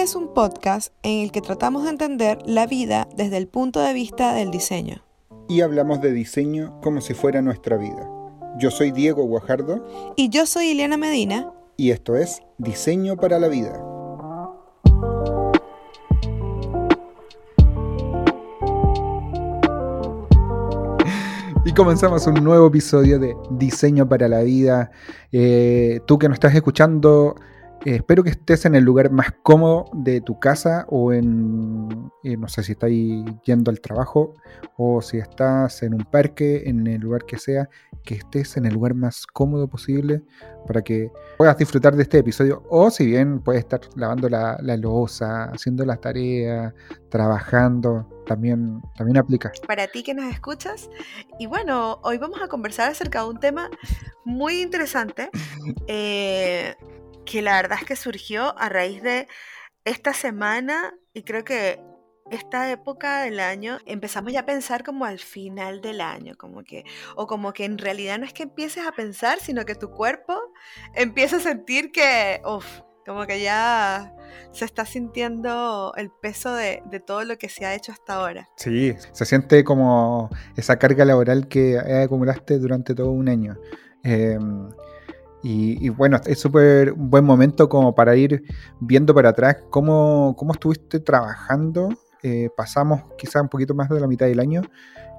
Este es un podcast en el que tratamos de entender la vida desde el punto de vista del diseño. Y hablamos de diseño como si fuera nuestra vida. Yo soy Diego Guajardo. Y yo soy Ileana Medina. Y esto es Diseño para la Vida. Y comenzamos un nuevo episodio de Diseño para la Vida. Eh, tú que nos estás escuchando, eh, espero que estés en el lugar más cómodo de tu casa o en, eh, no sé si estás yendo al trabajo o si estás en un parque, en el lugar que sea, que estés en el lugar más cómodo posible para que puedas disfrutar de este episodio. O si bien puedes estar lavando la, la losa, haciendo las tareas, trabajando, también, también aplica. Para ti que nos escuchas. Y bueno, hoy vamos a conversar acerca de un tema muy interesante. Eh, que la verdad es que surgió a raíz de esta semana y creo que esta época del año empezamos ya a pensar como al final del año, como que, o como que en realidad no es que empieces a pensar, sino que tu cuerpo empieza a sentir que, uff, como que ya se está sintiendo el peso de, de, todo lo que se ha hecho hasta ahora. Sí, se siente como esa carga laboral que acumulaste durante todo un año. Eh, y, bueno, es súper un buen momento como para ir viendo para atrás cómo, cómo estuviste trabajando. Eh, pasamos quizá un poquito más de la mitad del año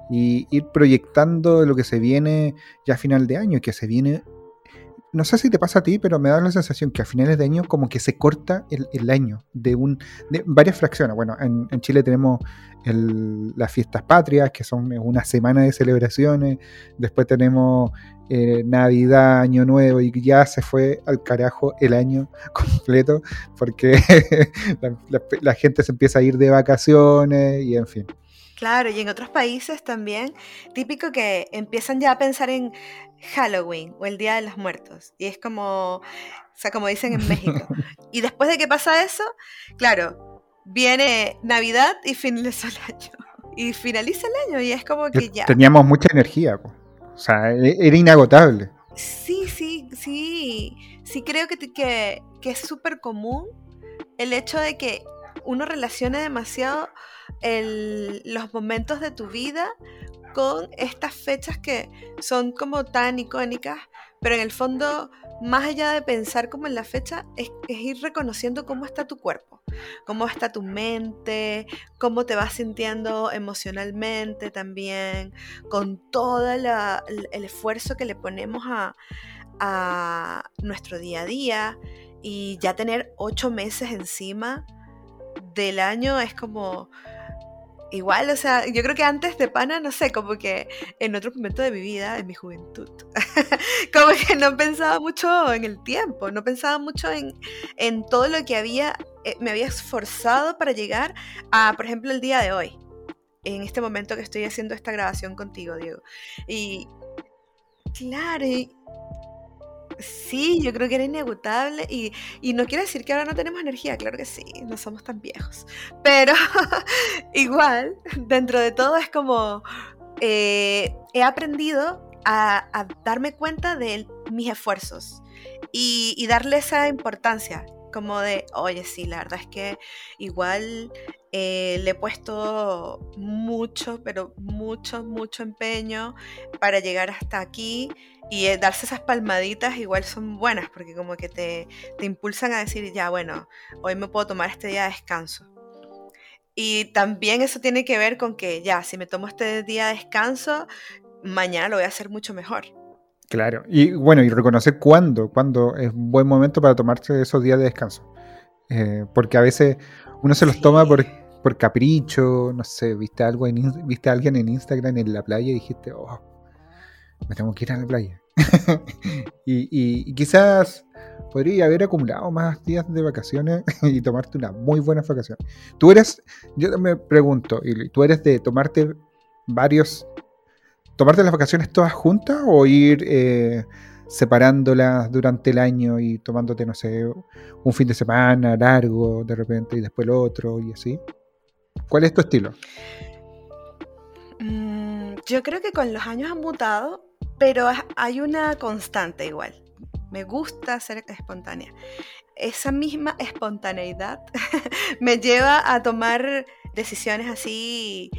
y ir proyectando lo que se viene ya a final de año, que se viene no sé si te pasa a ti, pero me da la sensación que a finales de año como que se corta el, año de, un, de varias fracciones. Bueno, en, Chile tenemos las fiestas patrias, que son una semana de celebraciones. Después tenemos eh, Navidad, Año Nuevo, y ya se fue al carajo el año completo, porque la gente se empieza a ir de vacaciones y en fin. Claro, y en otros países también, típico que empiezan ya a pensar en Halloween o el Día de los Muertos. Y es como, o sea, como dicen en México. Y después de que pasa eso, claro, viene Navidad y finaliza el año. Y finaliza el año y es como que ya. Teníamos mucha energía, o sea, e, era inagotable. Sí, sí, sí. Sí creo que, que, que es súper común el hecho de que uno relacione demasiado los momentos de tu vida con estas fechas que son como tan icónicas, pero en el fondo, más allá de pensar como en la fecha, es, ir reconociendo cómo está tu cuerpo, cómo está tu mente, cómo te vas sintiendo emocionalmente también, con todo el esfuerzo que le ponemos a, a nuestro día a día y ya tener ocho meses encima del año es como igual, o sea, yo creo que antes de pana, no sé, como que en otro momento de mi vida, en mi juventud, como que no pensaba mucho en el tiempo, no pensaba mucho en, en todo lo que había, eh, me había esforzado para llegar a, por ejemplo, el día de hoy, en este momento que estoy haciendo esta grabación contigo, Diego. Y claro, y, Sí, yo creo que era inagotable y, no quiere decir que ahora no tenemos energía, claro que sí, no somos tan viejos, pero igual, dentro de todo es como, eh, he aprendido a, darme cuenta de mis esfuerzos y, y darle esa importancia, como de, oye, sí, la verdad es que igual eh, le he puesto mucho, pero mucho, mucho empeño para llegar hasta aquí y eh, darse esas palmaditas igual son buenas porque como que te, te impulsan a decir, ya, bueno, hoy me puedo tomar este día de descanso. Y también eso tiene que ver con que ya, si me tomo este día de descanso, mañana lo voy a hacer mucho mejor. Claro, y bueno, y reconocer cuándo, cuándo es un buen momento para tomarse esos días de descanso. Eh, porque a veces uno se los toma por, por capricho, no sé, viste algo en, viste a alguien en Instagram en la playa y dijiste, oh, me tengo que ir a la playa. y, quizás podría haber acumulado más días de vacaciones y tomarte una muy buena vacación. Tú eres, yo me pregunto, ¿tú eres de tomarte varios, tomarte las vacaciones todas juntas o ir eh, separándolas durante el año y tomándote, no sé, un fin de semana largo de repente y después el otro y así? ¿Cuál es tu estilo? Mm, yo creo que con los años han mutado, pero hay una constante igual. Me gusta ser espontánea. esa misma espontaneidad me lleva a tomar decisiones así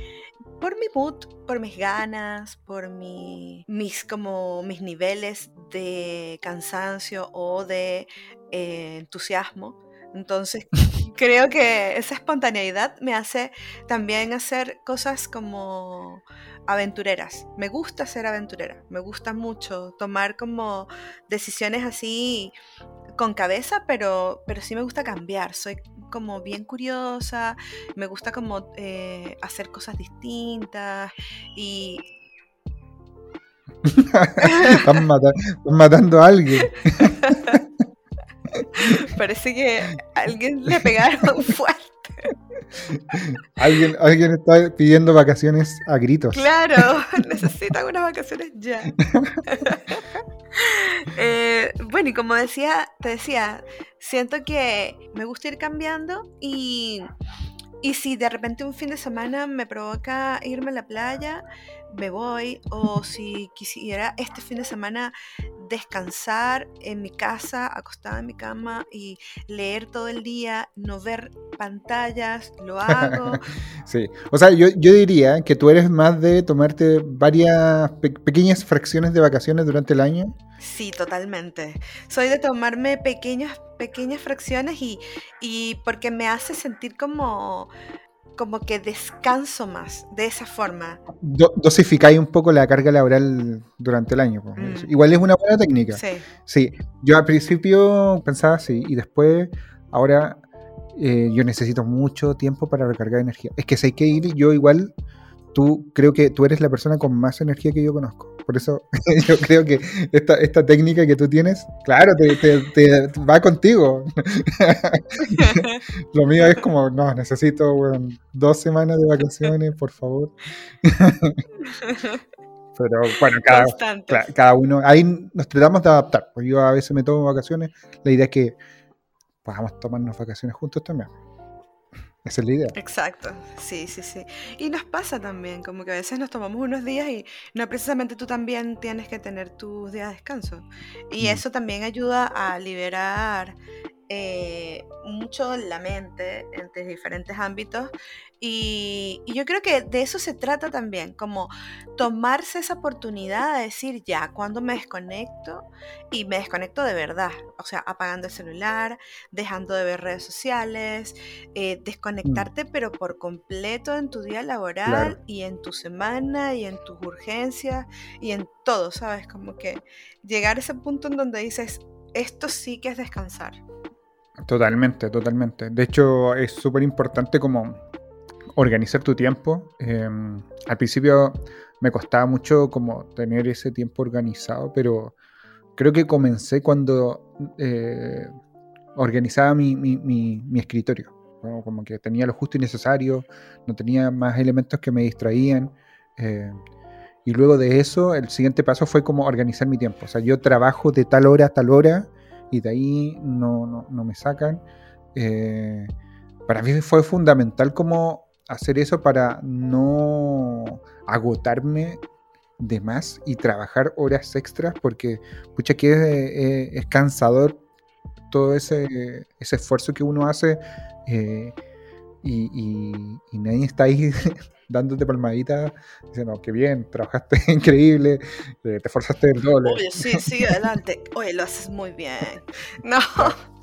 por mi mood, por mis ganas, por mi, mis, como, mis niveles de cansancio o de eh, entusiasmo. Entonces, creo que esa espontaneidad me hace también hacer cosas como aventureras. Me gusta ser aventurera, me gusta mucho tomar como decisiones así con cabeza, pero, pero sí me gusta cambiar. Soy como bien curiosa, me gusta como eh, hacer cosas distintas y... están, matando a alguien. Parece que alguien le pegaron fuerte. alguien, alguien está pidiendo vacaciones a gritos. Claro, necesitan unas vacaciones ya. Eh, bueno, y como decía, te decía, siento que me gusta ir cambiando y, y si de repente un fin de semana me provoca irme a la playa, me voy. O si quisiera este fin de semana descansar en mi casa, acostada en mi cama y leer todo el día, no ver pantallas, lo hago. sí, o sea, yo, diría que tú eres más de tomarte varias pequeñas fracciones de vacaciones durante el año. Sí, totalmente. Soy de tomarme pequeñas, pequeñas fracciones y, y porque me hace sentir como como que descanso más de esa forma. dosificáis un poco la carga laboral durante el año. Mm. Igual es una buena técnica. Sí. Sí, yo al principio pensaba así y después, ahora eh, yo necesito mucho tiempo para recargar energía. Es que si hay que ir, yo igual tú creo que tú eres la persona con más energía que yo conozco. Por eso yo creo que esta, esta técnica que tú tienes, claro, te, te, va contigo. Lo mío es como, no, necesito dos semanas de vacaciones, por favor. Pero bueno, cada, cada, uno, ahí nos tratamos de adaptar. Pues yo a veces me tomo vacaciones, la idea es que podamos tomarnos vacaciones juntos también. Esa es la idea. Exacto, sí, sí, sí. Y nos pasa también, como que a veces nos tomamos unos días y no precisamente tú también tienes que tener tus días de descanso. Y mm. eso también ayuda a liberar eh, mucho la mente entre diferentes ámbitos y, yo creo que de eso se trata también, como tomarse esa oportunidad de decir ya, cuando me desconecto y me desconecto de verdad, o sea, apagando el celular, dejando de ver redes sociales, eh, mm. desconectarte pero por completo en tu día laboral y en tu semana y en tus urgencias y en todo, ¿sabes? Como que llegar a ese punto en donde dices, esto sí que es descansar. Totalmente, totalmente. De hecho, es súper importante como organizar tu tiempo. Em, al principio me costaba mucho como tener ese tiempo organizado, pero creo que comencé cuando eh, organizaba mi, escritorio. Como que tenía lo justo y necesario, no tenía más elementos que me distraían. Em, y luego de eso, el siguiente paso fue como organizar mi tiempo. O sea, yo trabajo de tal hora a tal hora y de ahí no, me sacan. Eh, para mí fue fundamental como hacer eso para no agotarme de más y trabajar horas extras porque pucha que es, eh, cansador todo ese, ese, esfuerzo que uno hace eh, y, nadie está ahí dándote palmaditas, diciendo, que bien, trabajaste increíble, eh, te esforzaste el doble. Oye, sí, sigue adelante. Oye, lo haces muy bien. No.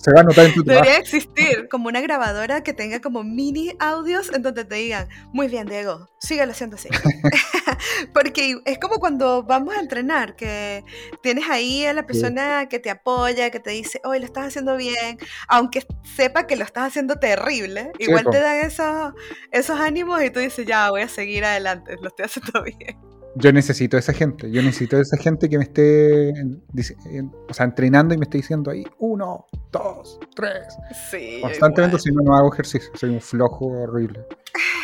Se va a notar en tu Debería existir como una grabadora que tenga como mini audios en donde te digan, muy bien, Diego, síguelo haciendo así. Porque es como cuando vamos a entrenar, que tienes ahí a la persona que te apoya, que te dice, oye, lo estás haciendo bien, aunque sepa que lo estás haciendo terrible, igual te dan esos, esos ánimos y tú dices, ya, voy a seguir adelante, lo estoy haciendo bien. Yo necesito esa gente, yo necesito esa gente que me esté o sea, entrenando y me esté diciendo ahí, uno, dos, tres. Sí. Constantemente, si no, no hago ejercicio, soy un flojo horrible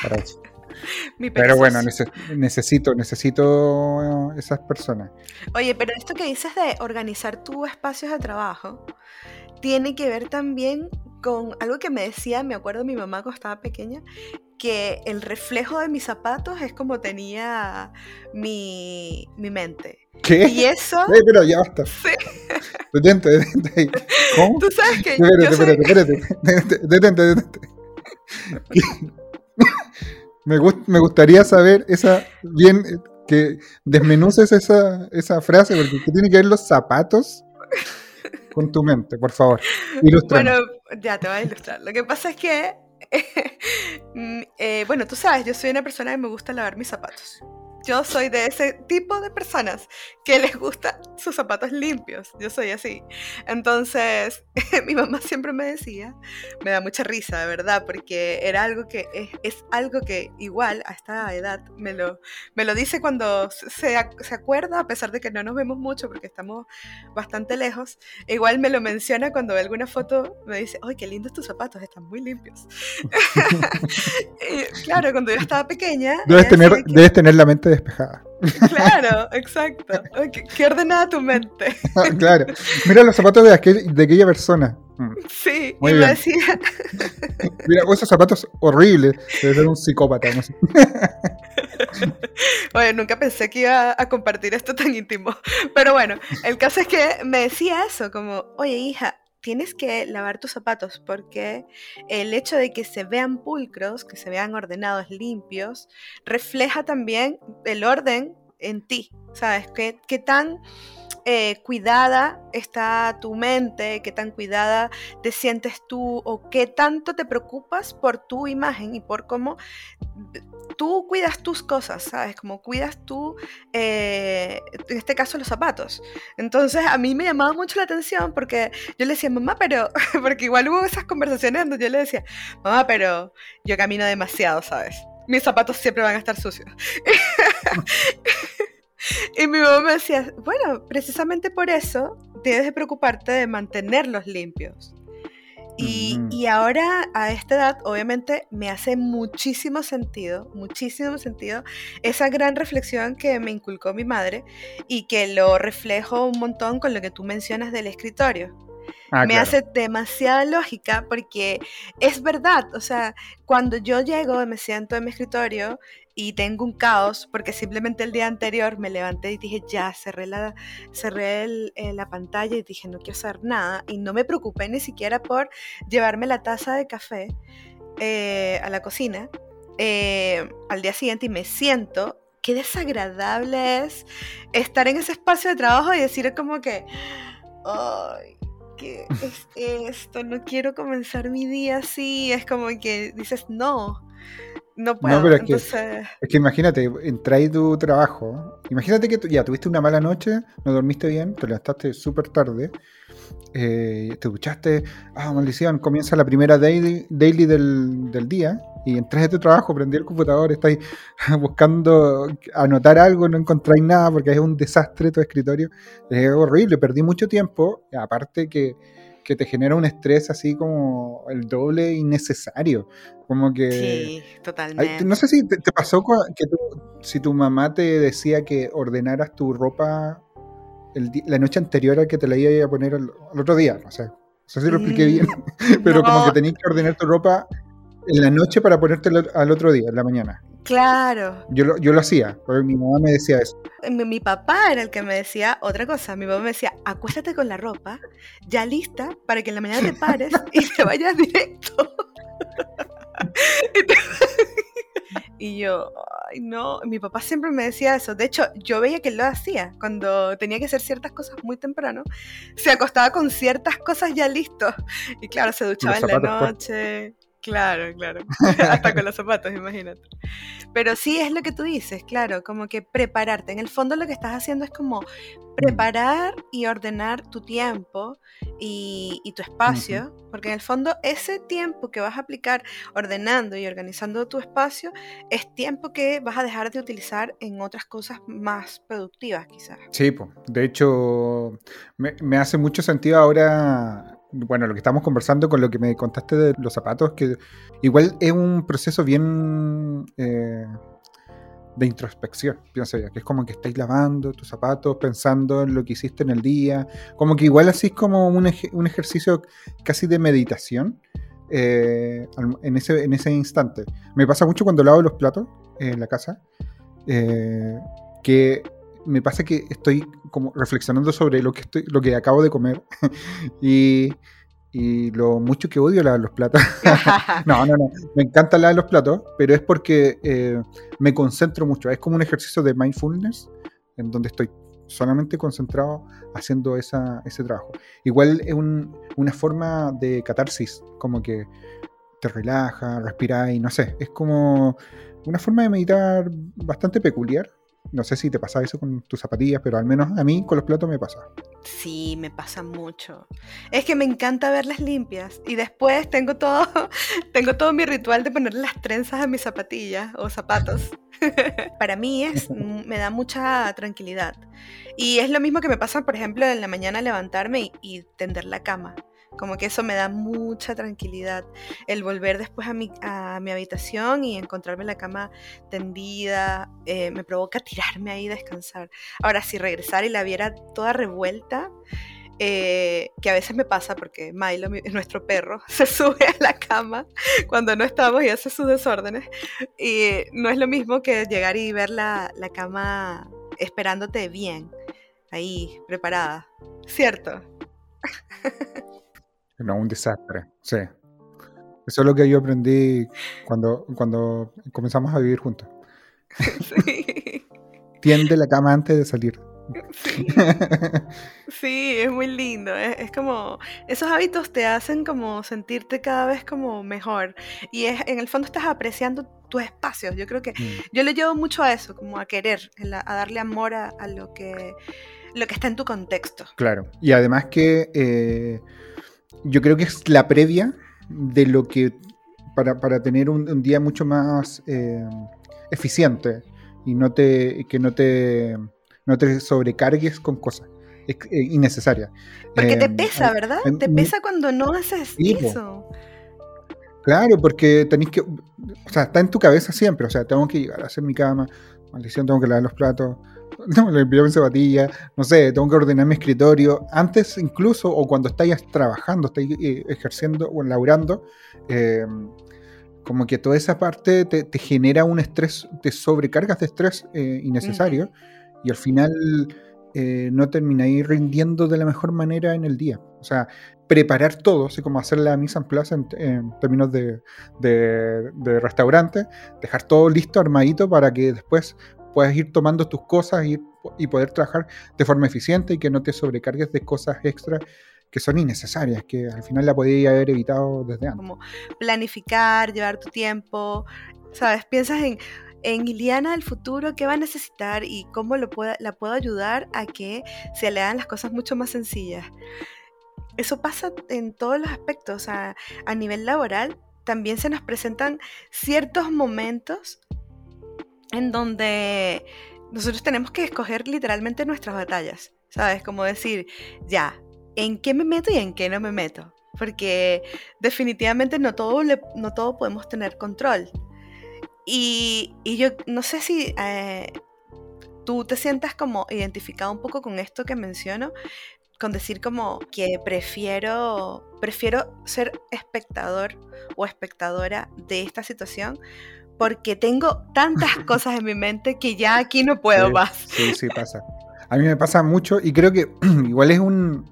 para eso. pero bueno, necesito, necesito esas personas. Oye, pero esto que dices de organizar tus espacios de trabajo tiene que ver también con algo que me decía, me acuerdo mi mamá cuando estaba pequeña, que el reflejo de mis zapatos es como tenía mi, mente. ¿Qué? Y eso... pero ya basta. Sí. detente, detente ahí. ¿Cómo? Tú sabes que Espérate, yo soy- espérate, espérate. Detente, detente. Me, gust- me gustaría saber esa bien eh, que desmenuces esa, esa frase porque ¿qué tiene que ver los zapatos con tu mente, por favor. Ilústrame. Bueno, ya te voy a ilustrar. Lo que pasa es que, eh, bueno, tú sabes, yo soy una persona que me gusta lavar mis zapatos. Yo soy de ese tipo de personas que les gusta sus zapatos limpios. Yo soy así. Entonces, mi mamá siempre me decía, me da mucha risa, de verdad, porque era algo que es, es algo que igual a esta edad me lo, me lo dice cuando se, se ac- se acuerda, a pesar de que no nos vemos mucho porque estamos bastante lejos. Igual me lo menciona cuando ve alguna foto, me dice, ¡ay, qué lindos tus zapatos! Están muy limpios. Y, claro, cuando yo estaba pequeña... Debes tener, que- debes tener la mente despejada. Claro, exacto. Qué, qué ordenada tu mente. claro. Mira los zapatos de, aquel- de aquella persona. Mm. Sí, Muy y me bien. decía, Mira, esos zapatos horribles. Debe ser un psicópata. No sé. oye, nunca pensé que iba a compartir esto tan íntimo. Pero bueno, el caso es que me decía eso, como, oye, hija, tienes que lavar tus zapatos porque el hecho de que se vean pulcros, que se vean ordenados, limpios, refleja también el orden en ti, ¿sabes? ¿Qué, tan eh, cuidada está tu mente? ¿Qué tan cuidada te sientes tú? ¿O qué tanto te preocupas por tu imagen y por cómo tú cuidas tus cosas, ¿sabes? Como cuidas tú, eh, en este caso, los zapatos. Entonces, a mí me llamaba mucho la atención porque yo le decía, mamá, pero, porque igual hubo esas conversaciones donde yo le decía, mamá, pero yo camino demasiado, ¿sabes? Mis zapatos siempre van a estar sucios. y mi mamá me decía, bueno, precisamente por eso debes de preocuparte de mantenerlos limpios. Y, Ujú. y ahora a esta edad, obviamente, me hace muchísimo sentido, muchísimo sentido esa gran reflexión que me inculcó mi madre y que lo reflejo un montón con lo que tú mencionas del escritorio. Ah, me claro. hace demasiada lógica porque es verdad, o sea, cuando yo llego y me siento en mi escritorio y tengo un caos porque simplemente el día anterior me levanté y dije ya, cerré la, cerré el- eh, la pantalla y dije no quiero hacer nada y no me preocupé ni siquiera por llevarme la taza de café eh, a la cocina eh, al día siguiente y me siento, qué desagradable es estar en ese espacio de trabajo y decir como que, ay, ¿qué es esto? No quiero comenzar mi día así. Es como que dices, no, no puedo. pero es que- Entonces, Es que imagínate, entráis tu trabajo. Imagínate que ya tuviste una mala noche, no dormiste bien, te levantaste súper tarde, eh, te duchaste, ah, maldición, comienza la primera daily, daily del, del día y entras de tu trabajo, prendí el computador, estáis buscando anotar algo, no encontráis nada porque es un desastre tu escritorio. Es horrible, perdí mucho tiempo, aparte que, que te genera un estrés así como el doble innecesario. Como que... sí, totalmente. no sé si te, te pasó que tu- si tu mamá te decía que ordenaras tu ropa el la noche anterior a que te la iba a poner al, al otro día. O sea, no sé si lo expliqué bien, pero como que tenías que ordenar tu ropa en la noche para ponértela al otro día, en la mañana. Claro. Yo lo, yo lo hacía, porque mi mamá me decía eso. Mi, mi papá era el que me decía otra cosa. Mi papá me decía, acuéstate con la ropa ya lista para que en la mañana te pares y te vayas directo. y, yo, ay, no. Mi papá siempre me decía eso. De hecho, yo veía que él lo hacía cuando tenía que hacer ciertas cosas muy temprano. Se acostaba con ciertas cosas ya listos. Y claro, se duchaba en la puestos. Claro, claro. Hasta con los zapatos, imagínate. Pero sí es lo que tú dices, claro, como que prepararte. En el fondo lo que estás haciendo es como preparar y ordenar tu tiempo y, y tu espacio, porque en el fondo ese tiempo que vas a aplicar ordenando y organizando tu espacio es tiempo que vas a dejar de utilizar en otras cosas más productivas quizás. Sí, po. de hecho, me, me hace mucho sentido ahora, bueno, lo que estamos conversando con lo que me contaste de los zapatos, que igual es un proceso bien eh, de introspección, pienso yo, que es como que estáis lavando tus zapatos, pensando en lo que hiciste en el día, como que igual así es como un, ej- un ejercicio casi de meditación. eh, en, ese, en ese instante. Me pasa mucho cuando lavo los platos en la casa, eh, que me pasa que estoy como reflexionando sobre lo que, estoy, lo que acabo de comer y, lo mucho que odio lavar los platos. no, no, no. Me encanta lavar los platos, pero es porque eh, me concentro mucho. Es como un ejercicio de mindfulness en donde estoy solamente concentrado haciendo esa, ese trabajo. Igual es una forma de catarsis, como que te relaja, respiras y no sé, es como una forma de meditar bastante peculiar. No sé si te pasa eso con tus zapatillas, pero al menos a mí con los platos me pasa. Sí, me pasa mucho. Es que me encanta verlas limpias y después tengo todo, tengo todo mi ritual de ponerle las trenzas a mis zapatillas o zapatos. Para mí es, me da mucha tranquilidad. Y es lo mismo que me pasa, por ejemplo, en la mañana levantarme y tender la cama. Como que eso me da mucha tranquilidad. El volver después a mi, a mi habitación y encontrarme la cama tendida, eh, me provoca tirarme ahí y descansar. Ahora, si regresara y la viera toda revuelta, eh, que a veces me pasa porque Milo, nuestro perro, se sube a la cama cuando no estamos y hace sus desórdenes. Y no es lo mismo que llegar y ver la, la cama esperándote bien, ahí, preparada. ¿Cierto? No, un desastre, sí. Eso es lo que yo aprendí cuando, cuando comenzamos a vivir juntos. Sí. Tiende la cama antes de salir. Sí. es muy lindo. Es, como, esos hábitos te hacen como sentirte cada vez como mejor. Y es, en el fondo estás apreciando tus espacios. Yo creo que mm. yo le llevo mucho a eso, como a querer, a, darle amor a, lo, que, lo que está en tu contexto. Claro. Y además que eh, yo creo que es la previa de lo que para, tener un, día mucho más eh, eficiente y no te, que no te, no te sobrecargues con cosas eh, innecesarias. Porque te em, pesa, ¿verdad? te pesa cuando no haces eso. Claro, porque tenéis que, o sea, está en tu cabeza siempre, o sea, tengo que llegar a hacer mi cama, maldición, tengo que lavar los platos, tengo que limpiar mi zapatilla, no sé, tengo que ordenar mi escritorio. Antes incluso, o cuando estáis trabajando, estáis eh, ejerciendo o laburando, em, como que toda esa parte te, genera un estrés, te sobrecargas de estrés eh, innecesario y al final eh, no termináis rindiendo de la mejor manera en el día. O sea, preparar todo, así como hacer la mise en place en, términos de, de, restaurante, dejar todo listo, armadito, para que después puedas ir tomando tus cosas y, y poder trabajar de forma eficiente y que no te sobrecargues de cosas extras que son innecesarias, que al final la podías haber evitado desde antes. Como planificar, llevar tu tiempo, ¿sabes? Piensas en, en Iliana del futuro, qué va a necesitar y cómo lo la puedo ayudar a que se le hagan las cosas mucho más sencillas. Eso pasa en todos los aspectos, a nivel laboral también se nos presentan ciertos momentos en donde nosotros tenemos que escoger literalmente nuestras batallas, ¿sabes? Como decir, ya, ¿en qué me meto y en qué no me meto? Porque definitivamente no todo, no todo podemos tener control. Y, yo no sé si eh, tú te sientas como identificado un poco con esto que menciono, con decir como que prefiero, prefiero ser espectador o espectadora de esta situación porque tengo tantas cosas en mi mente que ya aquí no puedo más. Sí, sí, pasa. A mí me pasa mucho y creo que igual es un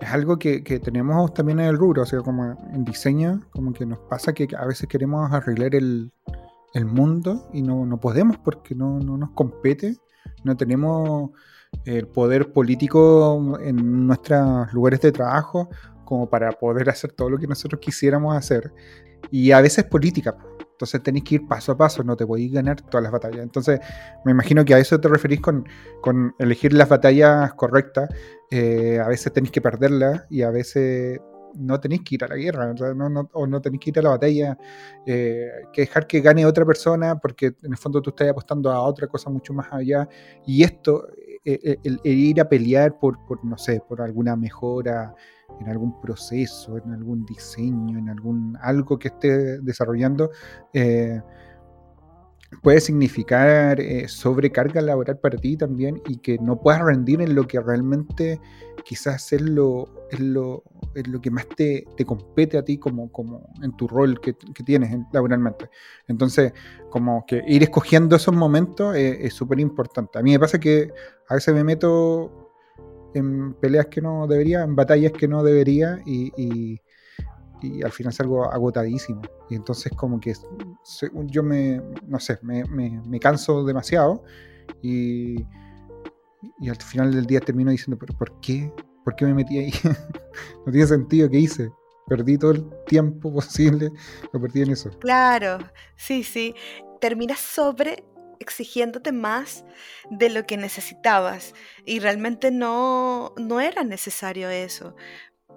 es algo que, tenemos también en el rubro, o sea, como en diseño, como que nos pasa que a veces queremos arreglar el, mundo y no, no podemos porque no, no, nos compete, no tenemos el poder político en nuestros lugares de trabajo como para poder hacer todo lo que nosotros quisiéramos hacer. Y a veces política, entonces tenéis que ir paso a paso, no te podéis ganar todas las batallas. Entonces me imagino que a eso te referís con, con elegir las batallas correctas. Eh, a veces tenéis que perderlas y a veces no tenéis que ir a la guerra o no tenéis que ir a la batalla, eh, que dejar que gane otra persona porque en el fondo tú estás apostando a otra cosa mucho más allá. Y esto, eh, el, ir a pelear por, por, no sé, por alguna mejora en algún proceso, en algún diseño, en algún algo que esté desarrollando, eh, puede significar eh, sobrecarga laboral para ti también y que no puedas rendir en lo que realmente quizás es lo, es lo, es lo que más te, te, compete a ti como, como en tu rol que, que tienes laboralmente. Entonces, como que ir escogiendo esos momentos es súper importante. A mí me pasa que a veces me meto en peleas que no debería, en batallas que no debería y y al final salgo agotadísimo. Y entonces como que yo me, no sé, me, me, canso demasiado y, y, al final del día termino diciendo, pero ¿por qué? ¿Por qué me metí ahí? no tiene sentido, ¿qué hice? Perdí todo el tiempo posible, lo perdí en eso. Claro, sí, sí. Terminas sobre exigiéndote más de lo que necesitabas y realmente no, no era necesario eso.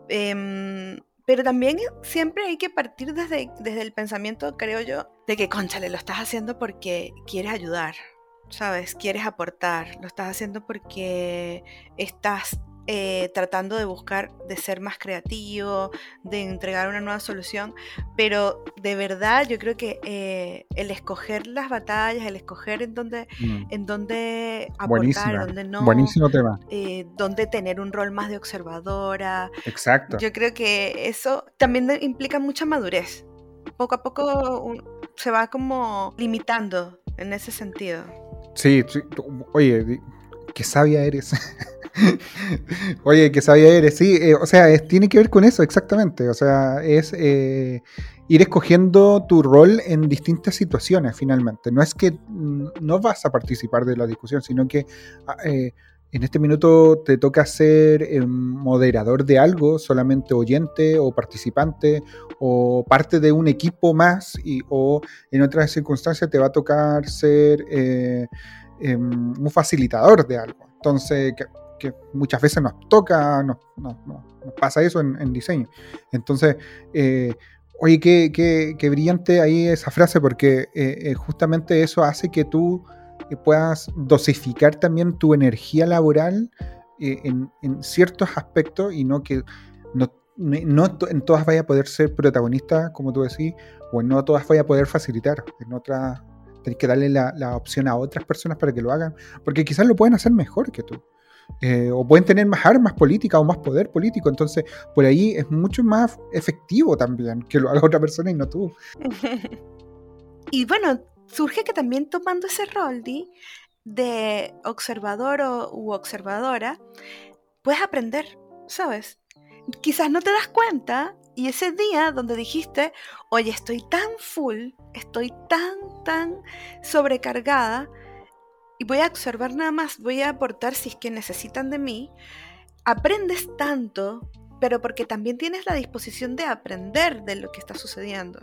Eh, pero también siempre hay que partir desde, desde el pensamiento, creo yo, de que, conchale, lo estás haciendo porque quieres ayudar, ¿sabes? Quieres aportar, lo estás haciendo porque estás eh, tratando de buscar, de ser más creativo, de entregar una nueva solución, pero de verdad yo creo que eh, el escoger las batallas, el escoger en dónde, mm. en dónde aportar, dónde no, buenísimo tema, eh, dónde tener un rol más de observadora, exacto, yo creo que eso también implica mucha madurez, poco a poco se va como limitando en ese sentido. Sí, sí oye, qué sabia eres. Oye, que sabía eres, sí, eh, o sea, tiene que ver con eso, exactamente. O sea, es eh, ir escogiendo tu rol en distintas situaciones, finalmente. No es que no vas a participar de la discusión, sino que ah, eh, en este minuto te toca ser moderador de algo, solamente oyente o participante o parte de un equipo más, y, o en otras circunstancias te va a tocar ser em, un facilitador de algo. Entonces, que muchas veces nos toca, nos, pasa eso en, diseño. Entonces, eh, oye, qué, qué, brillante ahí esa frase, porque eh, eh, justamente eso hace que tú puedas dosificar también tu energía laboral en, ciertos aspectos y no que no, en todas vaya a poder ser protagonista, como tú decís, o no todas vaya a poder facilitar. En otras tenés que darle la, la, opción a otras personas para que lo hagan, porque quizás lo pueden hacer mejor que tú. Eh, o pueden tener más armas políticas o más poder político. Entonces, por ahí es mucho más efectivo también que lo haga otra persona y no tú. y bueno, surge que también tomando ese rol de observador o, u observadora, puedes aprender, ¿sabes? Quizás no te das cuenta y ese día donde dijiste, oye, estoy tan full, estoy tan, tan sobrecargada, y voy a observar nada más, voy a aportar si es que necesitan de mí, aprendes tanto, pero porque también tienes la disposición de aprender de lo que está sucediendo.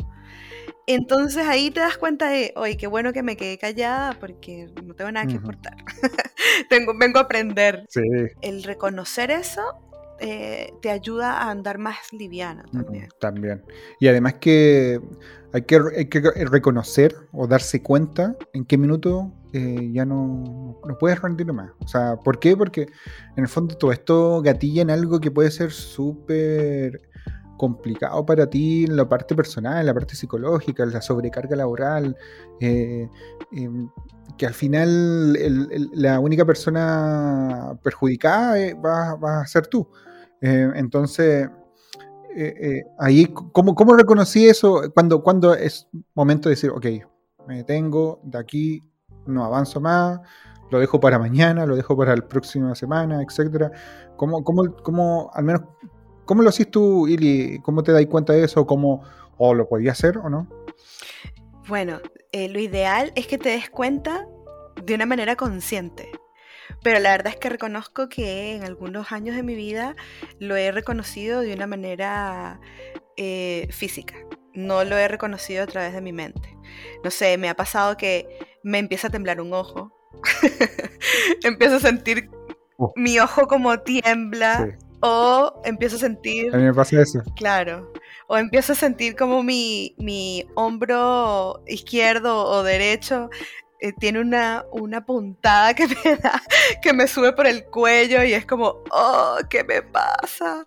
Entonces ahí te das cuenta de, oye, qué bueno que me quedé callada porque no tengo nada que aportar. tengo, vengo a aprender. El reconocer eso eh, te ayuda a andar más liviano también. también. Y además que hay, que hay que reconocer o darse cuenta en qué minuto eh, ya no, no, puedes rendir más. O sea, ¿por qué? Porque en el fondo todo esto gatilla en algo que puede ser súper complicado para ti en la parte personal, en la parte psicológica, en la sobrecarga laboral, eh, em, que al final la única persona perjudicada va, a ser tú. Eh, entonces, ahí, ¿cómo, ¿cómo, reconocí eso cuando, cuando es momento de decir, ok, me detengo de aquí no avanzo más, lo dejo para mañana, lo dejo para la próxima semana, etcétera. ¿Cómo, cómo, cómo, al menos, cómo lo haces tú, Ili? ¿Cómo te das cuenta de eso? ¿Cómo, ¿O lo podía hacer o no? Bueno, eh, lo ideal es que te des cuenta de una manera consciente. Pero la verdad es que reconozco que en algunos años de mi vida lo he reconocido de una manera eh, física. No lo he reconocido a través de mi mente. No sé, me ha pasado que me empieza a temblar un ojo. empiezo a sentir oh. mi ojo como tiembla. O empiezo a sentir. A mí me pasa eso. Claro. O empiezo a sentir como mi, mi hombro izquierdo o derecho eh, tiene una, una puntada que me da, que me sube por el cuello y es como, oh, ¿qué me pasa?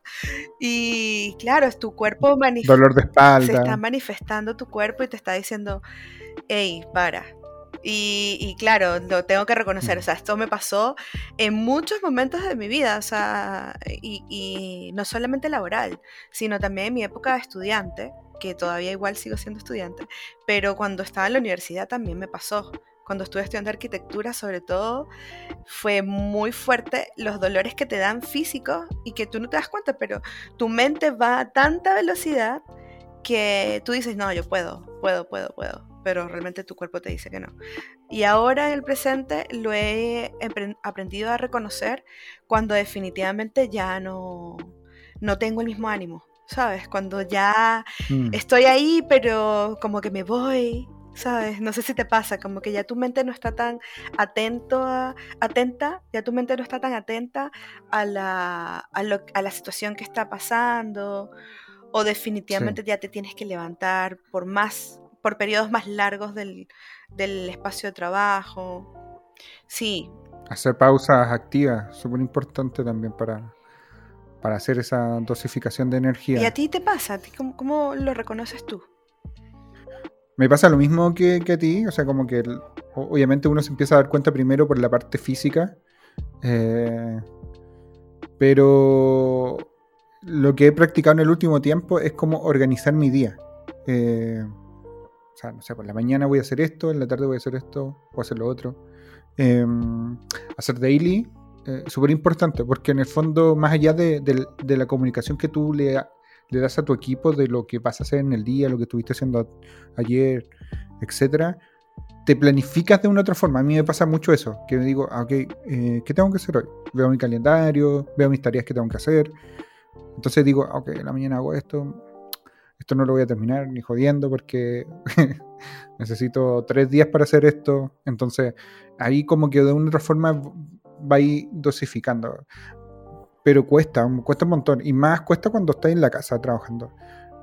Y claro, es tu cuerpo Dolor de espalda. Se está manifestando tu cuerpo y te está diciendo, hey, para, Y, claro, lo tengo que reconocer, o sea, esto me pasó en muchos momentos de mi vida, o sea, y, y no solamente laboral, sino también en mi época de estudiante, que todavía igual sigo siendo estudiante, pero cuando estaba en la universidad también me pasó. Cuando estuve estudiando arquitectura sobre todo, fue muy fuerte los dolores que te dan físicos y que tú no te das cuenta, pero tu mente va a tanta velocidad que tú dices, no, yo puedo, puedo, puedo, puedo, pero realmente tu cuerpo te dice que no. Y ahora en el presente lo he aprendido a reconocer cuando definitivamente ya no, no tengo el mismo ánimo. ¿Sabes? Cuando ya mm. estoy ahí, pero como que me voy, ¿sabes? No sé si te pasa, como que ya tu mente no está tan atento atenta, ya tu mente no está tan atenta a la, a, la situación que está pasando, o definitivamente ya te tienes que levantar por más, por periodos más largos del, espacio de trabajo. Sí. Hacer pausas activas, súper importante también para, para hacer esa dosificación de energía. ¿Y a ti te pasa? cómo lo reconoces tú? Me pasa lo mismo que, a ti, o sea, como que obviamente uno se empieza a dar cuenta primero por la parte física, eh, pero lo que he practicado en el último tiempo es como organizar mi día. Eh, sea, no sé, por la mañana voy a hacer esto, en la tarde voy a hacer esto, voy a hacer lo otro. Em, hacer daily, eh, súper importante, porque en el fondo, más allá de, la comunicación que tú le, le das a tu equipo de lo que vas a hacer en el día, lo que estuviste haciendo ayer, etcétera, te planificas de una otra forma. A mí me pasa mucho eso, que me digo, ah, ok, eh, ¿qué tengo que hacer hoy? Veo mi calendario, veo mis tareas que tengo que hacer. Entonces digo, ah, ok, en la mañana hago esto, esto no lo voy a terminar ni jodiendo porque necesito tres días para hacer esto. Entonces ahí como que de una otra forma va a ir dosificando pero cuesta, cuesta un montón. Y más cuesta cuando estás en la casa trabajando.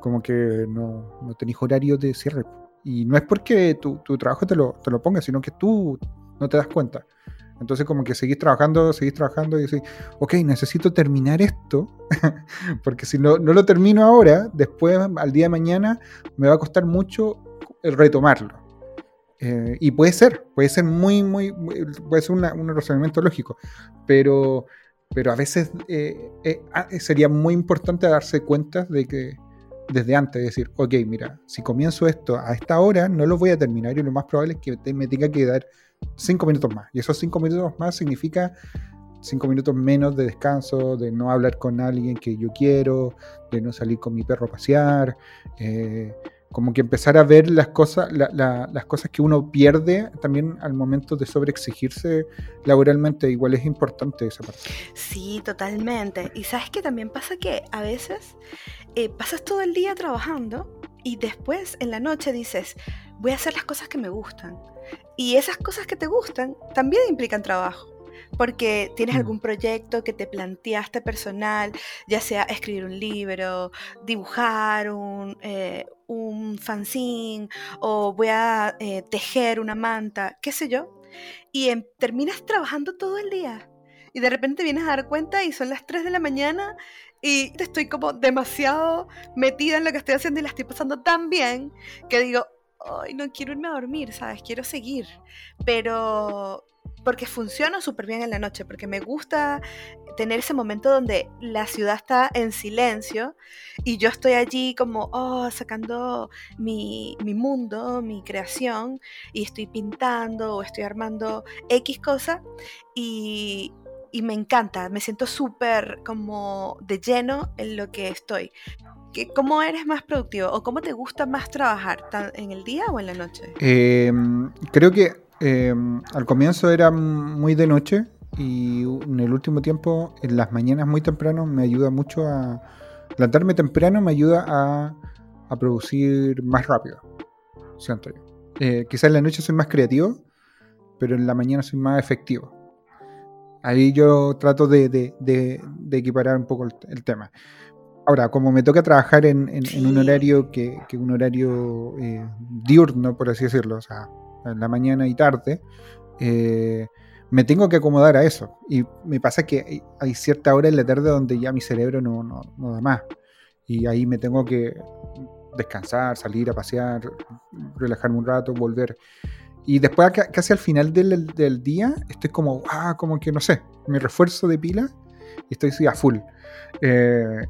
Como que no, no tenés horario de cierre. Y no es porque tu, tu trabajo te lo, te lo ponga, sino que tú no te das cuenta. Entonces como que seguís trabajando, seguís trabajando y decís, ok, necesito terminar esto, porque si no, no lo termino ahora, después al día de mañana me va a costar mucho retomarlo. Eh, y puede ser, puede ser muy, muy, puede ser un razonamiento lógico, pero pero a veces eh, eh, ah, sería muy importante darse cuenta de que desde antes, decir, ok, mira, si comienzo esto a esta hora, no lo voy a terminar y lo más probable es que me tenga que dar cinco minutos más. Y esos cinco minutos más significa cinco minutos menos de descanso, de no hablar con alguien que yo quiero, de no salir con mi perro a pasear. Eh, como que empezar a ver las cosas, las cosas que uno pierde también al momento de sobreexigirse laboralmente, igual es importante esa parte. Sí, totalmente. Y sabes que también pasa que a veces eh, pasas todo el día trabajando y después en la noche dices, voy a hacer las cosas que me gustan. Y esas cosas que te gustan también implican trabajo porque tienes mm. algún proyecto que te planteaste personal, ya sea escribir un libro, dibujar un, eh, un fanzine o voy a eh, tejer una manta, qué sé yo, y terminas trabajando todo el día. Y de repente vienes a dar cuenta y son las 3 de la mañana y estoy como demasiado metida en lo que estoy haciendo y la estoy pasando tan bien que digo, ay, no quiero irme a dormir, ¿sabes? Quiero seguir. Pero porque funciona súper bien en la noche, porque me gusta tener ese momento donde la ciudad está en silencio y yo estoy allí como, oh, sacando mi, mi mundo, mi creación, y estoy pintando o estoy armando X cosa y, y me encanta, me siento súper como de lleno en lo que estoy. ¿Cómo eres más productivo o cómo te gusta más trabajar, en el día o en la noche? Em, creo que Em, al comienzo era muy de noche y en el último tiempo, en las mañanas muy temprano, me ayuda mucho a... Plantarme temprano me ayuda a, a producir más rápido, siento yo. Eh, quizás en la noche soy más creativo, pero en la mañana soy más efectivo. Ahí yo trato de, de, de, equiparar un poco el, tema. Ahora, como me toca trabajar en, en, un horario que, que un horario eh, diurno, por así decirlo, o sea, en la mañana y tarde, eh, me tengo que acomodar a eso. Y me pasa que hay cierta hora en la tarde donde ya mi cerebro no, no, da más. Y ahí me tengo que descansar, salir a pasear, relajarme un rato, volver. Y después, casi al final del, del, día, estoy como, ah, como que no sé, mi refuerzo de pila y estoy a full. Eh,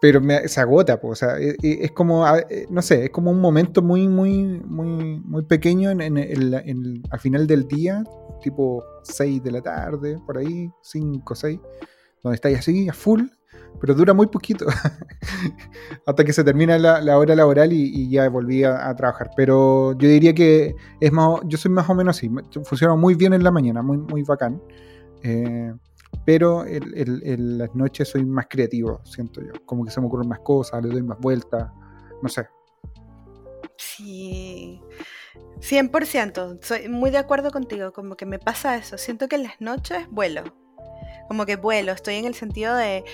pero me, se agota, pues, o sea, es, e, es, como, eh, no sé, es como un momento muy, muy, muy, muy pequeño en, en, al final del día, tipo 6 de la tarde, por ahí, 5, 6, donde estáis así, a full, pero dura muy poquito, hasta que se termina la, hora laboral y, ya volví a, trabajar. Pero yo diría que es más, yo soy más o menos así, funciona muy bien en la mañana, muy, muy bacán. Eh, pero en las noches soy más creativo, siento yo. Como que se me ocurren más cosas, le doy más vueltas, no sé. Sí, 100%, soy muy de acuerdo contigo, como que me pasa eso, siento que en las noches vuelo, como que vuelo, estoy en el sentido de,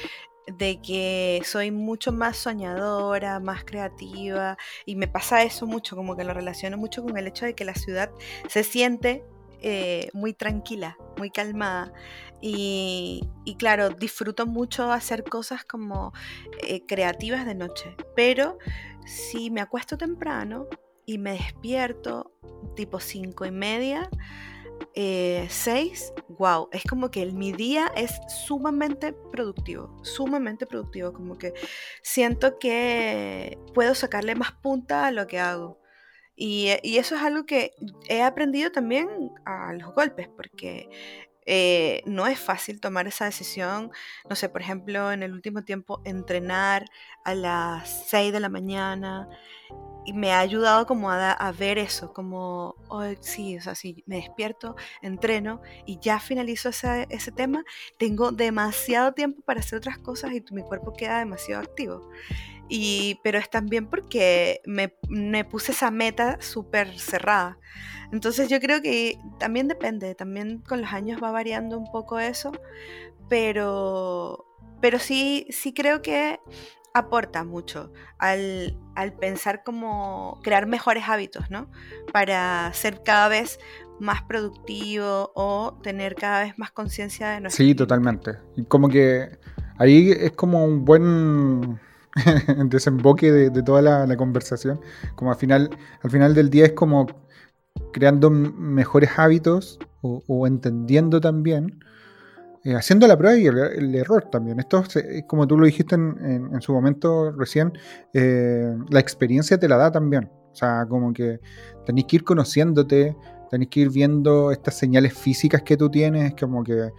de que soy mucho más soñadora, más creativa, y me pasa eso mucho, como que lo relaciono mucho con el hecho de que la ciudad se siente eh, muy tranquila, muy calmada. Y, claro, disfruto mucho hacer cosas como eh, creativas de noche. Pero si me acuesto temprano y me despierto tipo cinco y media, eh, seis, wow, es como que mi día es sumamente productivo, sumamente productivo, como que siento que puedo sacarle más punta a lo que hago. Y, y eso es algo que he aprendido también a los golpes, porque eh, no es fácil tomar esa decisión. No sé, por ejemplo, en el último tiempo entrenar a las 6 de la mañana y me ha ayudado como a, ver eso, como, oh, sí, o sea, si me despierto, entreno y ya finalizo ese, ese tema, tengo demasiado tiempo para hacer otras cosas y mi cuerpo queda demasiado activo. Y, pero es también porque me, me puse esa meta súper cerrada. Entonces yo creo que también depende, también con los años va variando un poco eso, pero, pero sí, sí creo que aporta mucho al, al pensar como crear mejores hábitos, ¿no? Para ser cada vez más productivo o tener cada vez más conciencia de nuestro Sí, totalmente. Y como que ahí es como un buen desemboque de, toda la, conversación. Como al final, al final del día es como creando mejores hábitos o, entendiendo también, eh, haciendo la prueba y el, error también. Esto es como tú lo dijiste en, su momento recién, eh, la experiencia te la da también. O sea, como que tenéis que ir conociéndote, tenéis que ir viendo estas señales físicas que tú tienes, como que,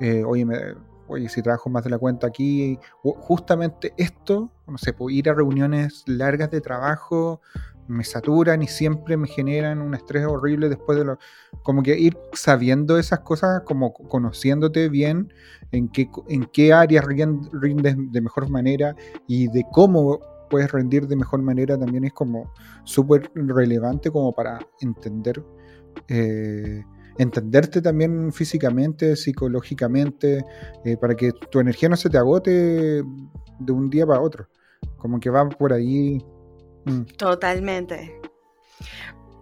eh, oye, me, oye, si trabajo más de la cuenta aquí, justamente esto, no sé, puedo ir a reuniones largas de trabajo, me saturan y siempre me generan un estrés horrible después de lo... Como que ir sabiendo esas cosas, como conociéndote bien en qué, en qué áreas rindes de mejor manera y de cómo puedes rendir de mejor manera también es como súper relevante como para entender eh, entenderte también físicamente, psicológicamente, eh, para que tu energía no se te agote de un día para otro. Como que va por ahí. Mm. Totalmente.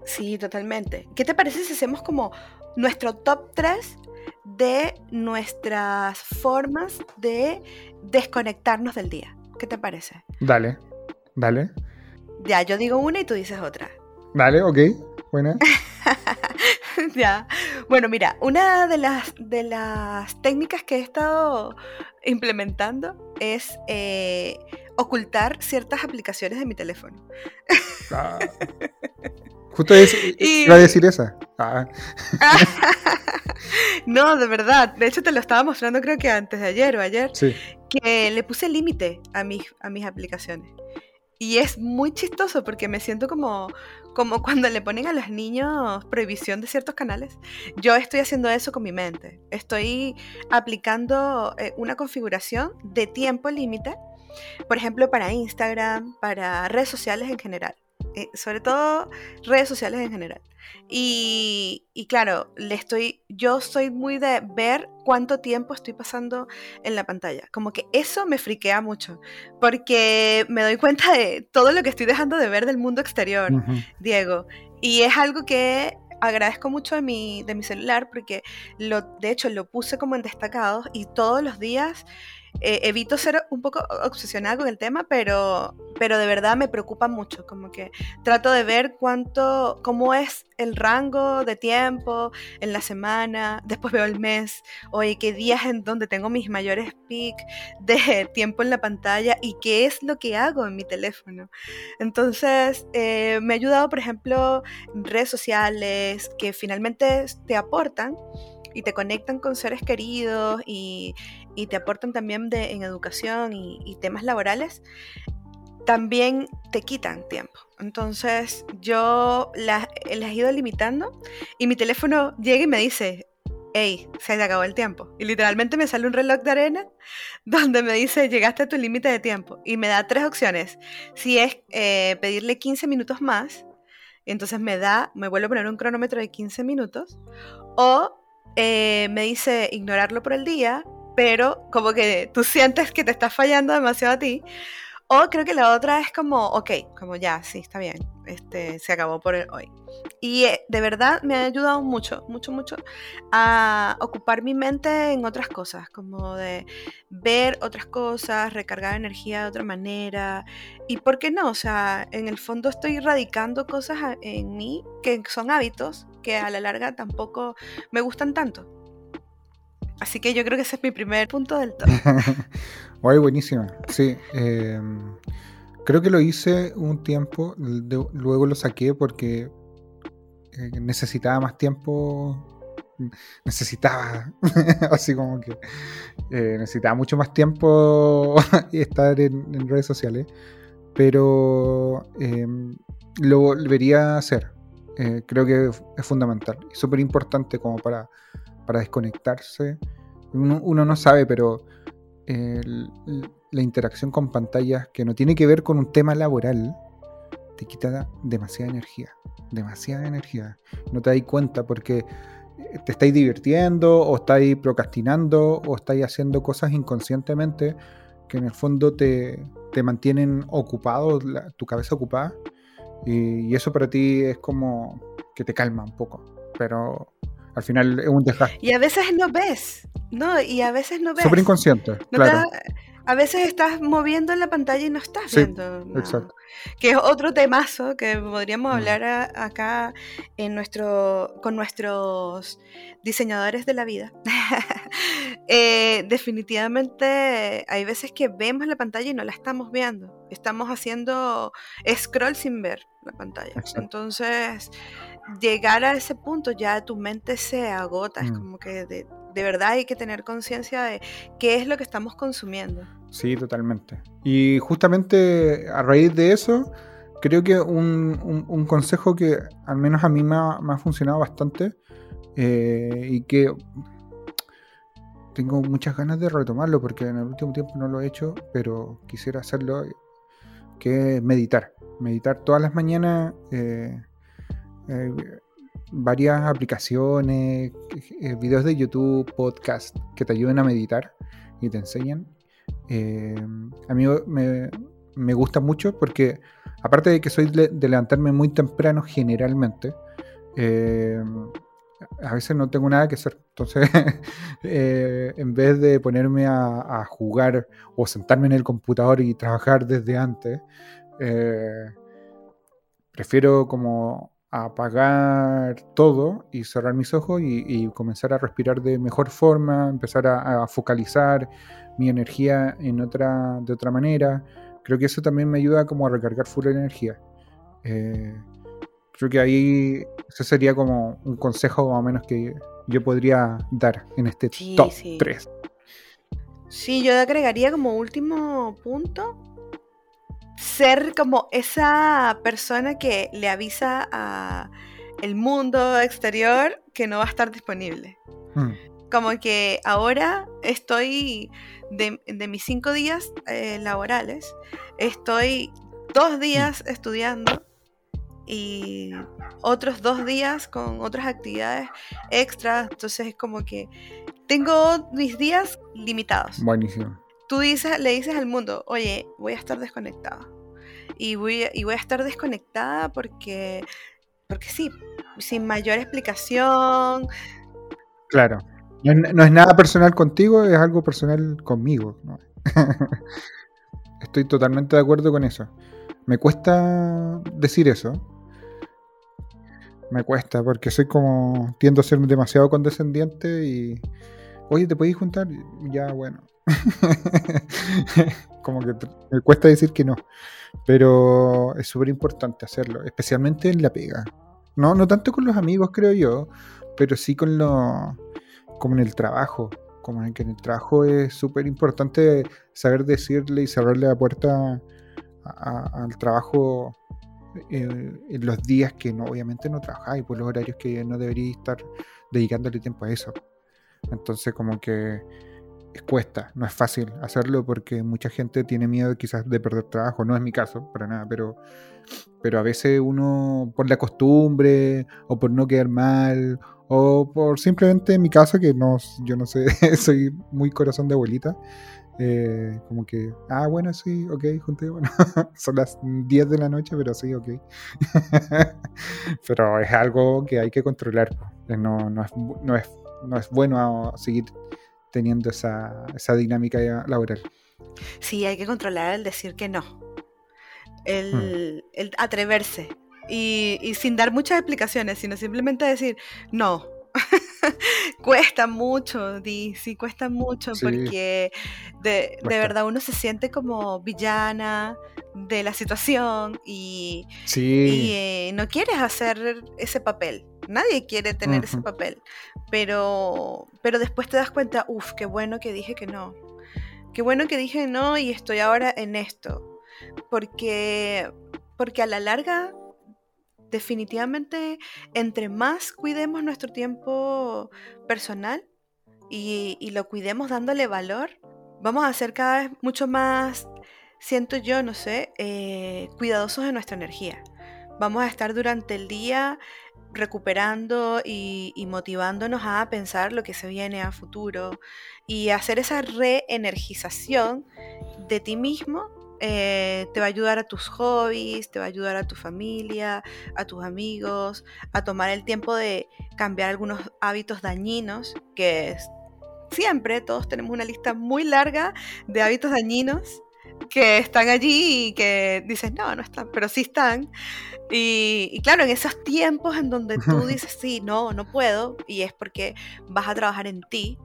Sí, totalmente. ¿Qué te parece si hacemos como nuestro top 3 de nuestras formas de desconectarnos del día? ¿Qué te parece? Dale, dale. Ya, yo digo una y tú dices otra. Dale, ok, buena. ya. Bueno, mira, una de las, de las técnicas que he estado implementando es eh, ocultar ciertas aplicaciones de mi teléfono. Ah. Justo iba a decir esa. Ah. no, de verdad. De hecho, te lo estaba mostrando creo que antes de ayer o ayer. Que le puse límite a mis, a mis aplicaciones. Y es muy chistoso porque me siento como, como cuando le ponen a los niños prohibición de ciertos canales. Yo estoy haciendo eso con mi mente. Estoy aplicando eh, una configuración de tiempo límite, por ejemplo, para Instagram, para redes sociales en general. Eh, sobre todo redes sociales en general. Y, claro, le estoy, yo soy muy de ver cuánto tiempo estoy pasando en la pantalla. Como que eso me friquea mucho, porque me doy cuenta de todo lo que estoy dejando de ver del mundo exterior, Diego. Y es algo que agradezco mucho de mi, de mi celular, porque lo, de hecho lo puse como en destacados y todos los días eh, evito ser un poco obsesionada con el tema, pero, pero de verdad me preocupa mucho, como que trato de ver cuánto, cómo es el rango de tiempo en la semana, después veo el mes, oye, qué días en donde tengo mis mayores peaks de tiempo en la pantalla y qué es lo que hago en mi teléfono. Entonces, eh, me ha ayudado, por ejemplo, redes sociales que finalmente te aportan y te conectan con seres queridos y, y te aportan también de, en educación y, temas laborales, también te quitan tiempo. Entonces yo las, las, he ido limitando y mi teléfono llega y me dice, hey, se te acabó el tiempo. Y literalmente me sale un reloj de arena donde me dice, llegaste a tu límite de tiempo. Y me da tres opciones. Si es eh, pedirle 15 minutos más, entonces me da, me vuelve a poner un cronómetro de 15 minutos. O eh, me dice ignorarlo por el día, pero como que tú sientes que te está fallando demasiado a ti. O creo que la otra es como, ok, como ya, sí, está bien, este, se acabó por hoy. Y eh, de verdad me ha ayudado mucho, mucho, mucho a ocupar mi mente en otras cosas, como de ver otras cosas, recargar energía de otra manera. Y por qué no, o sea, en el fondo estoy radicando cosas en mí que son hábitos que a la larga tampoco me gustan tanto. Así que yo creo que ese es mi primer punto del todo. Guay, buenísimo. Sí. Em, creo que lo hice un tiempo, luego lo saqué porque eh, necesitaba más tiempo. Necesitaba, así como que eh, necesitaba mucho más tiempo estar en, redes sociales, pero em, lo volvería a hacer. Eh, creo que es fundamental súper importante como para, para desconectarse. Uno, no sabe, pero la interacción con pantallas que no tiene que ver con un tema laboral te quita demasiada energía. Demasiada energía. No te das cuenta porque te estáis divirtiendo o estáis procrastinando o estáis haciendo cosas inconscientemente que en el fondo te, te mantienen ocupado, tu cabeza ocupada y, eso para ti es como que te calma un poco, pero al final es un desgaste. Y a veces no ves, ¿no? Y a veces no ves. Súper inconsciente, claro a veces estás moviendo en la pantalla y no estás viendo. Exacto. Que es otro temazo que podríamos mm. hablar acá en nuestro, con nuestros diseñadores de la vida. Eh, definitivamente hay veces que vemos la pantalla y no la estamos viendo. Estamos haciendo scroll sin ver la pantalla. Entonces, llegar a ese punto ya tu mente se agota. Es mm. como que de, de verdad hay que tener conciencia de qué es lo que estamos consumiendo. Sí, totalmente. Y justamente a raíz de eso, creo que un, consejo que al menos a mí me ha, funcionado bastante eh, y que tengo muchas ganas de retomarlo porque en el último tiempo no lo he hecho, pero quisiera hacerlo, que es meditar. Meditar todas las mañanas. Eh, eh, varias aplicaciones, eh, videos de YouTube, podcast que te ayuden a meditar y te enseñan. Eh, a mí me, gusta mucho porque, aparte de que soy de, levantarme muy temprano generalmente, a veces no tengo nada que hacer. Entonces, en vez de ponerme a, jugar o sentarme en el computador y trabajar desde antes, prefiero como apagar todo y cerrar mis ojos y, comenzar a respirar de mejor forma, empezar a, focalizar mi energía en otra, de otra manera. Creo que eso también me ayuda como a recargar full energía. Eh, creo que ahí ese sería como un consejo más o menos que yo podría dar en este top 3. Sí, yo agregaría como último punto ser como esa persona que le avisa a el mundo exterior que no va a estar disponible. Hmm. Como que ahora estoy de, mis cinco días eh, laborales, estoy dos días estudiando y otros dos días con otras actividades extras. Entonces es como que tengo mis días limitados. Buenísimo tú dices, le dices al mundo, oye, voy a estar desconectada. Y voy, y voy a estar desconectada porque, porque sí, sin mayor explicación. Claro. No es, nada personal contigo, es algo personal conmigo. Estoy totalmente de acuerdo con eso. Me cuesta decir eso. Me cuesta porque soy como. tiendo a ser demasiado condescendiente y. Oye, ¿te podéis juntar? Ya, bueno. como que me cuesta decir que no. Pero es súper importante hacerlo, especialmente en la pega. No, no tanto con los amigos, creo yo, pero sí con lo, como en el trabajo. Como en que en el trabajo es súper importante saber decirle y cerrarle la puerta al trabajo eh, en los días que no, obviamente no trabajáis, por los horarios que no deberíais estar dedicándole tiempo a eso. Entonces, como que cuesta, no es fácil hacerlo porque mucha gente tiene miedo quizás de perder trabajo, no es mi caso, para nada, pero, pero a veces uno por la costumbre o por no quedar mal o por simplemente en mi caso que no, yo no sé, soy muy corazón de abuelita, eh, como que, ah, bueno, sí, ok, junté, bueno, son las 10 de la noche, pero sí, ok. pero es algo que hay que controlar, no, no, es, no, es, no es bueno seguir teniendo esa, dinámica laboral. Sí, hay que controlar el decir que no. El, mm. atreverse. Y, sin dar muchas explicaciones, sino simplemente decir, no. cuesta mucho, Di, sí, cuesta mucho porque de, verdad uno se siente como villana de la situación y, eh, no quieres hacer ese papel. Nadie quiere tener ese papel, pero, pero después te das cuenta, uff, qué bueno que dije que no. Qué bueno que dije no y estoy ahora en esto. Porque, porque a la larga, definitivamente, entre más cuidemos nuestro tiempo personal y, y lo cuidemos dándole valor, vamos a ser cada vez mucho más, siento yo, no sé, eh, cuidadosos de nuestra energía. Vamos a estar durante el día recuperando y, motivándonos a pensar lo que se viene a futuro y hacer esa reenergización de ti mismo eh, te va a ayudar a tus hobbies, te va a ayudar a tu familia, a tus amigos, a tomar el tiempo de cambiar algunos hábitos dañinos, que siempre todos tenemos una lista muy larga de hábitos dañinos que están allí y que dices, no, no están, pero sí están. Y, claro, en esos tiempos en donde tú dices, sí, no, no puedo, y es porque vas a trabajar en ti,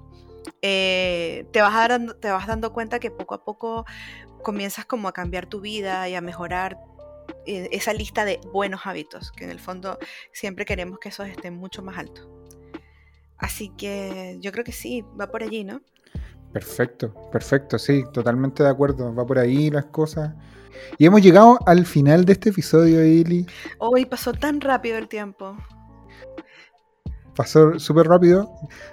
eh, te, vas dando, te vas dando cuenta que poco a poco comienzas como a cambiar tu vida y a mejorar eh, esa lista de buenos hábitos, que en el fondo siempre queremos que esos estén mucho más altos. Así que yo creo que sí, va por allí, ¿no? Perfecto, perfecto, sí, totalmente de acuerdo. Va por ahí las cosas. Y hemos llegado al final de este episodio, Eli. Hoy pasó tan rápido el tiempo. Pasó súper rápido.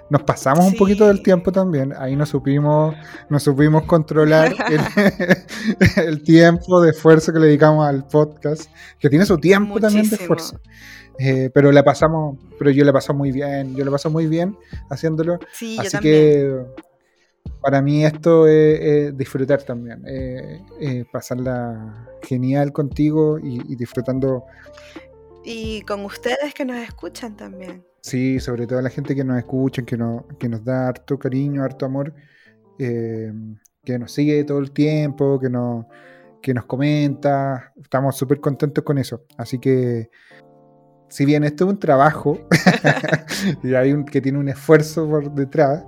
Nos pasamos un poquito del tiempo también. Ahí nos supimos, nos supimos controlar el, tiempo de esfuerzo que le dedicamos al podcast, que tiene su tiempo también de esfuerzo. Eh, pero la pasamos, pero yo la paso muy bien, yo la paso muy bien haciéndolo. Sí, Así yo que para mí esto es, disfrutar también, pasarla genial contigo y, disfrutando. Y con ustedes que nos escuchan también. Sí, sobre todo la gente que nos escucha, que, que nos da harto cariño, harto amor, eh, que nos sigue todo el tiempo, que nos, que nos comenta. Estamos súper contentos con eso. Así que, si bien esto es un trabajo y hay un, que tiene un esfuerzo por detrás,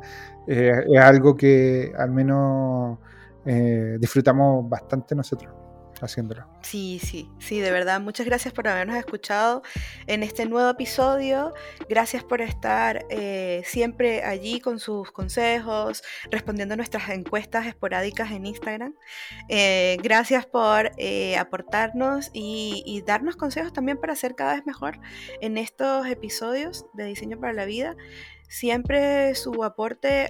eh, es algo que al menos eh, disfrutamos bastante nosotros haciéndolo. Sí, sí, sí, de verdad. Muchas gracias por habernos escuchado en este nuevo episodio. Gracias por estar eh, siempre allí con sus consejos, respondiendo a nuestras encuestas esporádicas en Instagram. gracias por aportarnos y, y darnos consejos también para ser cada vez mejor en estos episodios de Diseño para la Vida siempre su aporte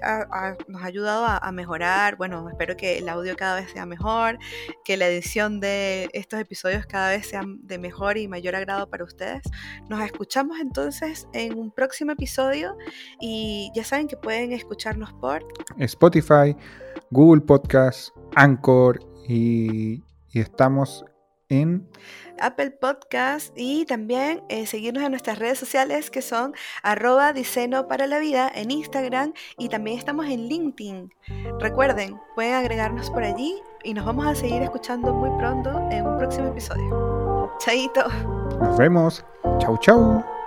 nos ha ayudado a, mejorar. Bueno, espero que el audio cada vez sea mejor, que la edición de estos episodios cada vez sea de mejor y mayor agrado para ustedes. Nos escuchamos entonces en un próximo episodio y ya saben que pueden escucharnos por Spotify, Google Podcast, Anchor y, y estamos en Apple Podcast y también eh, seguirnos en nuestras redes sociales que son arroba diseño para la vida en Instagram y también estamos en LinkedIn. Recuerden, pueden agregarnos por allí y nos vamos a seguir escuchando muy pronto en un próximo episodio. Chaito. Nos vemos. Chau, chau.